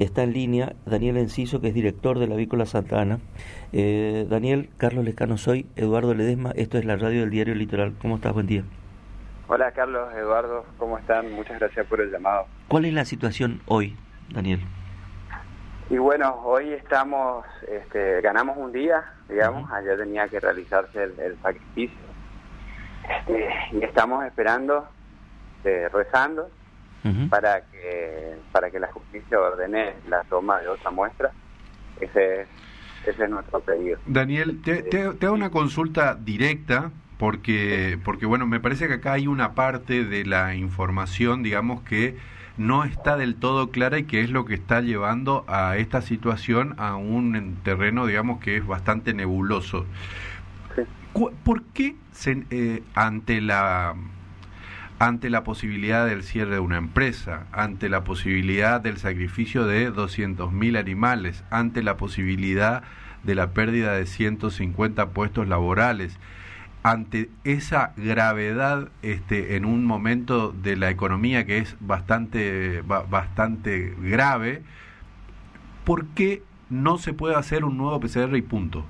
está en línea Daniel Enciso, que es director de la Avícola Santa Ana. Eh, Daniel, Carlos Lescano soy, Eduardo Ledesma, esto es la radio del diario Litoral. ¿Cómo estás? Buen día. Hola Carlos, Eduardo, ¿cómo están? Muchas gracias por el llamado. ¿Cuál es la situación hoy, Daniel? Y bueno, hoy estamos, este, ganamos un día, digamos, ayer tenía que realizarse el, sacrificio. Este, y estamos esperando, eh, rezando, para que para que la justicia ordene la toma de otra muestra. Ese, ese es nuestro pedido. Daniel, te, te, hago una consulta directa porque porque bueno, me parece que acá hay una parte de la información, digamos que no está del todo clara y que es lo que está llevando a esta situación a un terreno, digamos, que es bastante nebuloso. ¿Por qué se, eh, ante la ante la posibilidad del cierre de una empresa, ante la posibilidad del sacrificio de 200.000 animales, ante la posibilidad de la pérdida de 150 puestos laborales, ante esa gravedad este, en un momento de la economía que es bastante, bastante grave, ¿por qué no se puede hacer un nuevo PCR y punto?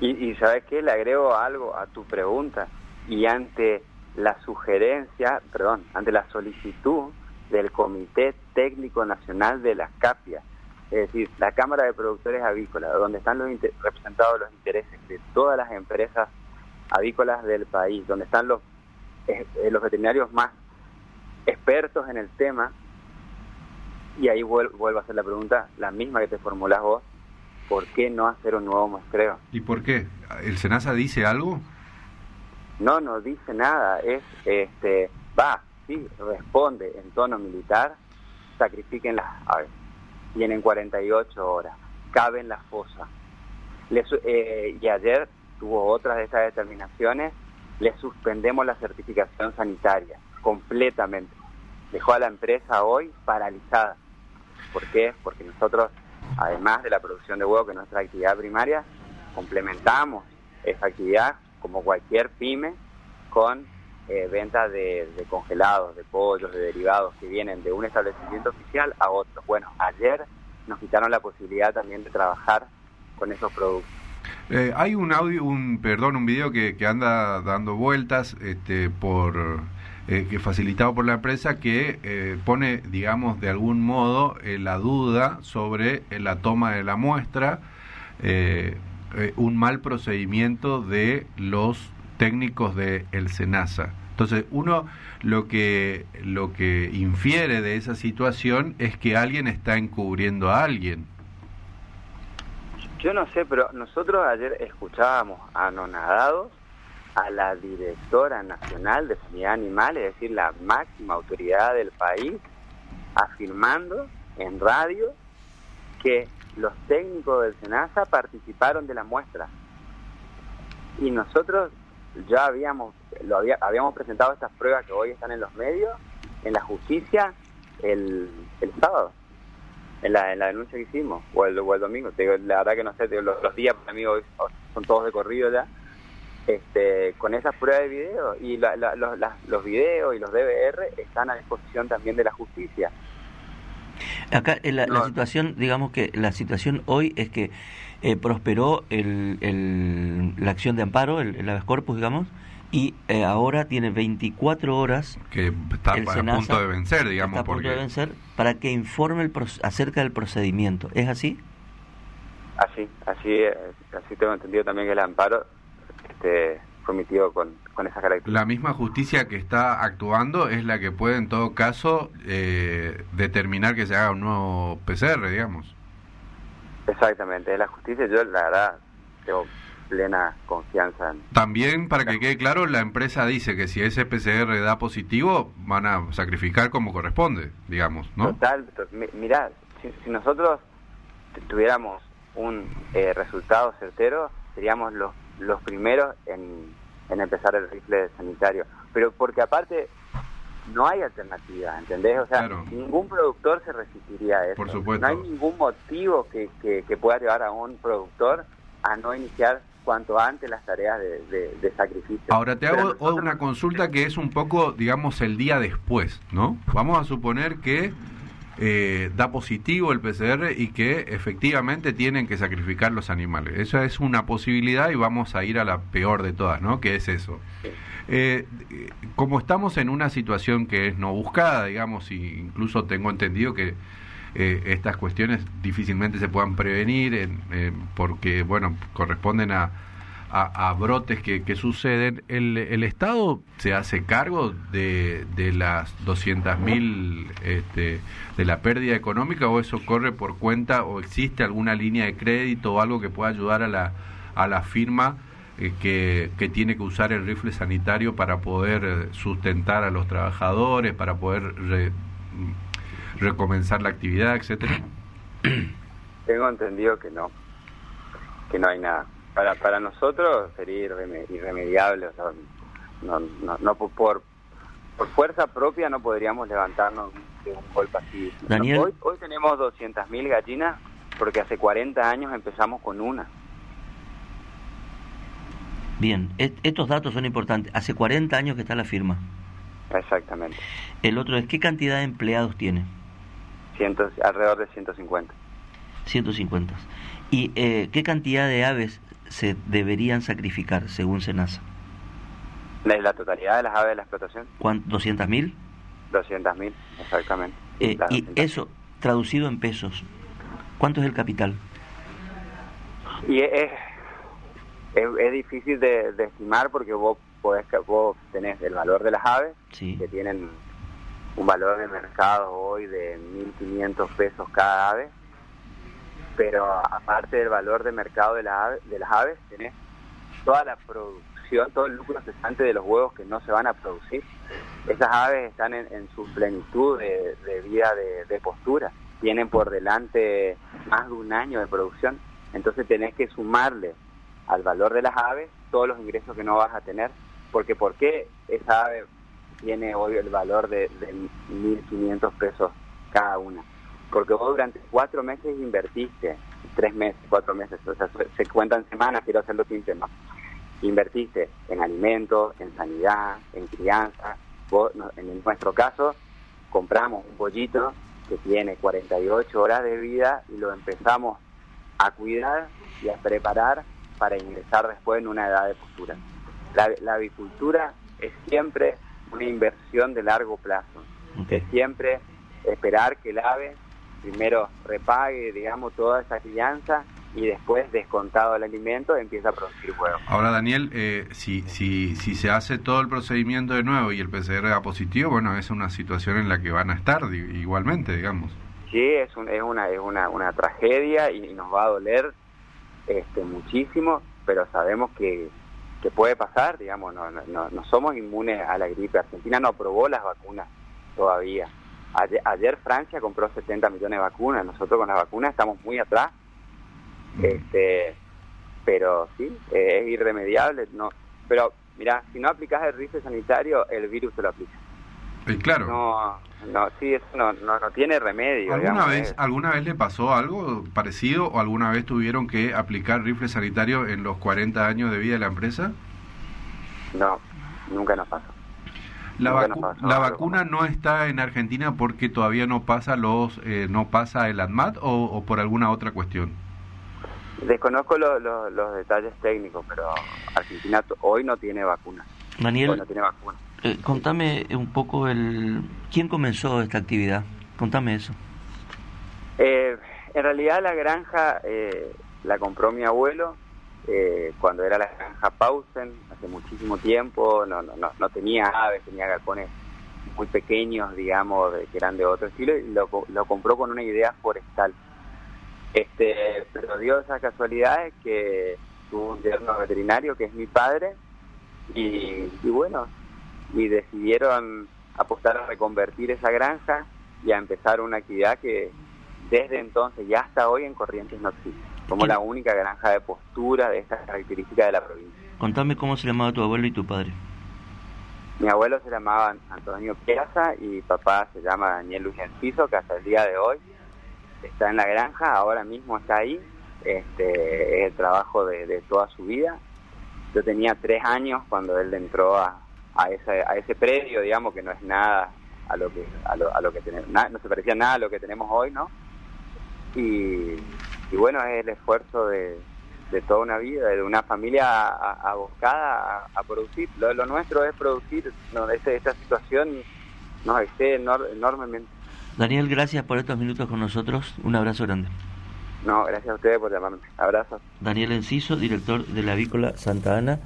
Y, y ¿sabes qué? Le agrego algo a tu pregunta. Y ante la sugerencia, perdón, ante la solicitud del Comité Técnico Nacional de las CAPIA, es decir, la Cámara de Productores Avícolas, donde están los representados los intereses de todas las empresas avícolas del país, donde están los, eh, los veterinarios más expertos en el tema, y ahí vuelvo, a hacer la pregunta, la misma que te formulás vos, ¿por qué no hacer un nuevo muestreo? ¿Y por qué? ¿El SENASA dice algo? No nos dice nada, es, este, va, sí, responde en tono militar, sacrifiquen las aves, tienen 48 horas, caben las fosas. Eh, y ayer tuvo otras de estas determinaciones, le suspendemos la certificación sanitaria completamente. Dejó a la empresa hoy paralizada. ¿Por qué? Porque nosotros, además de la producción de huevo, que es nuestra actividad primaria, complementamos esa actividad como cualquier pyme, con eh, ventas de, congelados, de pollos, de derivados que vienen de un establecimiento oficial a otro. Bueno, ayer nos quitaron la posibilidad también de trabajar con esos productos. Eh, hay un audio, un perdón, un video que, anda dando vueltas este, por eh, que facilitado por la empresa que eh, pone, digamos, de algún modo la duda sobre la toma de la muestra. Eh, un mal procedimiento de los técnicos de el SENASA. Entonces, uno lo que, lo que infiere de esa situación es que alguien está encubriendo a alguien. Yo no sé, pero nosotros ayer escuchábamos anonadados a la directora nacional de sanidad animal, es decir, la máxima autoridad del país, afirmando en radio que los técnicos del SENASA participaron de la muestra. Y nosotros ya habíamos, lo habíamos presentado estas pruebas que hoy están en los medios, en la justicia, el, el sábado, en la, en la denuncia que hicimos, o el, o el domingo. la verdad que no sé, los, días para mí hoy son todos de corrido ya. Este, con esas pruebas de video y los, los videos y los DVR están a disposición también de la justicia. Acá eh, la, la, situación, digamos que la situación hoy es que eh, prosperó el, el, la acción de amparo, el, el habeas corpus, digamos, y eh, ahora tiene 24 horas que está a punto de vencer, digamos, está a punto de vencer para que informe el acerca del procedimiento. ¿Es así? Así, así, así tengo entendido también que el amparo este, cometido con, con esa característica. La misma justicia que está actuando es la que puede en todo caso eh, determinar que se haga un nuevo PCR, digamos. Exactamente, la justicia yo la verdad tengo plena confianza en... También, para que quede claro, la empresa dice que si ese PCR da positivo, van a sacrificar como corresponde, digamos, ¿no? Total, mirá, si, nosotros tuviéramos un eh, resultado certero, seríamos los los primeros en, empezar el rifle sanitario. Pero porque aparte no hay alternativa, ¿entendés? O sea, ningún productor se resistiría a eso. Por supuesto. No hay ningún motivo que, que, pueda llevar a un productor a no iniciar cuanto antes las tareas de, sacrificio. Ahora te hago una consulta que es un poco, digamos, el día después, ¿no? Vamos a suponer que eh, da positivo el PCR y que efectivamente tienen que sacrificar los animales. Esa es una posibilidad y vamos a ir a la peor de todas, ¿no? Que es eso. Eh, como estamos en una situación que es no buscada, digamos, y incluso tengo entendido que eh, estas cuestiones difícilmente se puedan prevenir porque, bueno, corresponden a, a, brotes que, que suceden, el, el, Estado se hace cargo de, de las 200.000 este, de la pérdida económica o eso corre por cuenta o existe alguna línea de crédito o algo que pueda ayudar a la, a la firma eh, que, que, tiene que usar el rifle sanitario para poder sustentar a los trabajadores, para poder mm, recomenzar la actividad, etcétera? Tengo entendido que no, que no hay nada para para nosotros sería irremediable. no, no, no, por, por fuerza propia no podríamos levantarnos de un golpe así. Hoy, hoy tenemos 200.000 gallinas porque hace 40 años empezamos con una. Bien, estos datos son importantes. Hace 40 años que está la firma. Exactamente. El otro es, ¿qué cantidad de empleados tiene? Cientos, alrededor de 150. 150. ¿Y eh, qué cantidad de aves se deberían sacrificar según Senasa? ¿La, la totalidad de las aves de la explotación? ¿200.000? mil? mil, exactamente. Eh, y eso, traducido en pesos, ¿cuánto es el capital? Y es, es, difícil de, estimar porque vos podés, vos tenés el valor de las aves, que tienen un valor de mercado hoy de 1.500 pesos cada ave, pero aparte del valor de mercado de, la de las aves, tenés toda la producción, todo el lucro cesante de los huevos que no se van a producir. Esas aves están en, su plenitud de, vida de, postura, tienen por delante más de un año de producción, entonces tenés que sumarle al valor de las aves todos los ingresos que no vas a tener, porque ¿por qué esa ave tiene hoy el valor de, de 1.500 pesos cada una? Porque vos durante cuatro meses invertiste, tres meses, cuatro meses, o sea, se cuentan semanas, quiero hacerlo sin tema. Invertiste en alimentos, en sanidad, en crianza. Vos, en nuestro caso, compramos un pollito que tiene 48 horas de vida y lo empezamos a cuidar y a preparar para ingresar después en una edad de postura. La, la avicultura es siempre una inversión de largo plazo, es siempre esperar que el ave primero repague, digamos, toda esa crianza y después, descontado el alimento, empieza a producir huevos. Ahora, Daniel, eh, si, si, si se hace todo el procedimiento de nuevo y el PCR da positivo, bueno, es una situación en la que van a estar igualmente, digamos. Sí, es, es, una, es una, una tragedia y nos va a doler este, muchísimo, pero sabemos que, que puede pasar, digamos, no, no, no somos inmunes a la gripe. Argentina no aprobó las vacunas todavía. Ayer, Francia compró 70 millones de vacunas, nosotros con las vacunas estamos muy atrás, mm. este, pero sí, es irremediable. no Pero mira, si no aplicas el rifle sanitario, el virus se lo aplica. Eh, claro. No, no, sí, eso no, no, tiene remedio. ¿Alguna, vez, ¿Alguna vez le pasó algo parecido o alguna vez tuvieron que aplicar rifle sanitario en los 40 años de vida de la empresa? No, nunca nos pasó. La, la vacuna no está en Argentina porque todavía no pasa los eh, no pasa el ADMAT o, por alguna otra cuestión. Desconozco los detalles técnicos, pero Argentina hoy no tiene vacuna. Daniel, no tiene vacuna. Eh, contame un poco el quién comenzó esta actividad. Contame eso. Eh, en realidad la granja la compró mi abuelo eh, cuando era la granja Pausen, hace muchísimo tiempo, no, no, no, tenía aves, tenía galpones muy pequeños, digamos, que eran de otro estilo, y lo, compró con una idea forestal. Este, pero dio esa casualidad que tuvo un yerno veterinario que es mi padre, y, y bueno, y decidieron apostar a reconvertir esa granja y a empezar una actividad que desde entonces y hasta hoy en Corrientes no existe. Somos la única granja de postura de estas características de la provincia. Contame cómo se llamaba tu abuelo y tu padre. Mi abuelo se llamaba Antonio Piazza y papá se llama Daniel Luis Enciso, que hasta el día de hoy está en la granja, ahora mismo está ahí. Este, es el trabajo de, toda su vida. Yo tenía tres años cuando él entró a, a, ese, a ese predio, digamos que no es nada a lo que a lo, a lo que tenemos no se parecía nada a lo que tenemos hoy no y, bueno es el esfuerzo de, de, toda una vida de una familia abocada a, producir lo, lo, nuestro es producir no, este, esta situación nos excede enormemente Daniel gracias por estos minutos con nosotros un abrazo grande no, gracias a ustedes por llamarme. Abrazo. Daniel Enciso, director de la Avícola Santa Ana.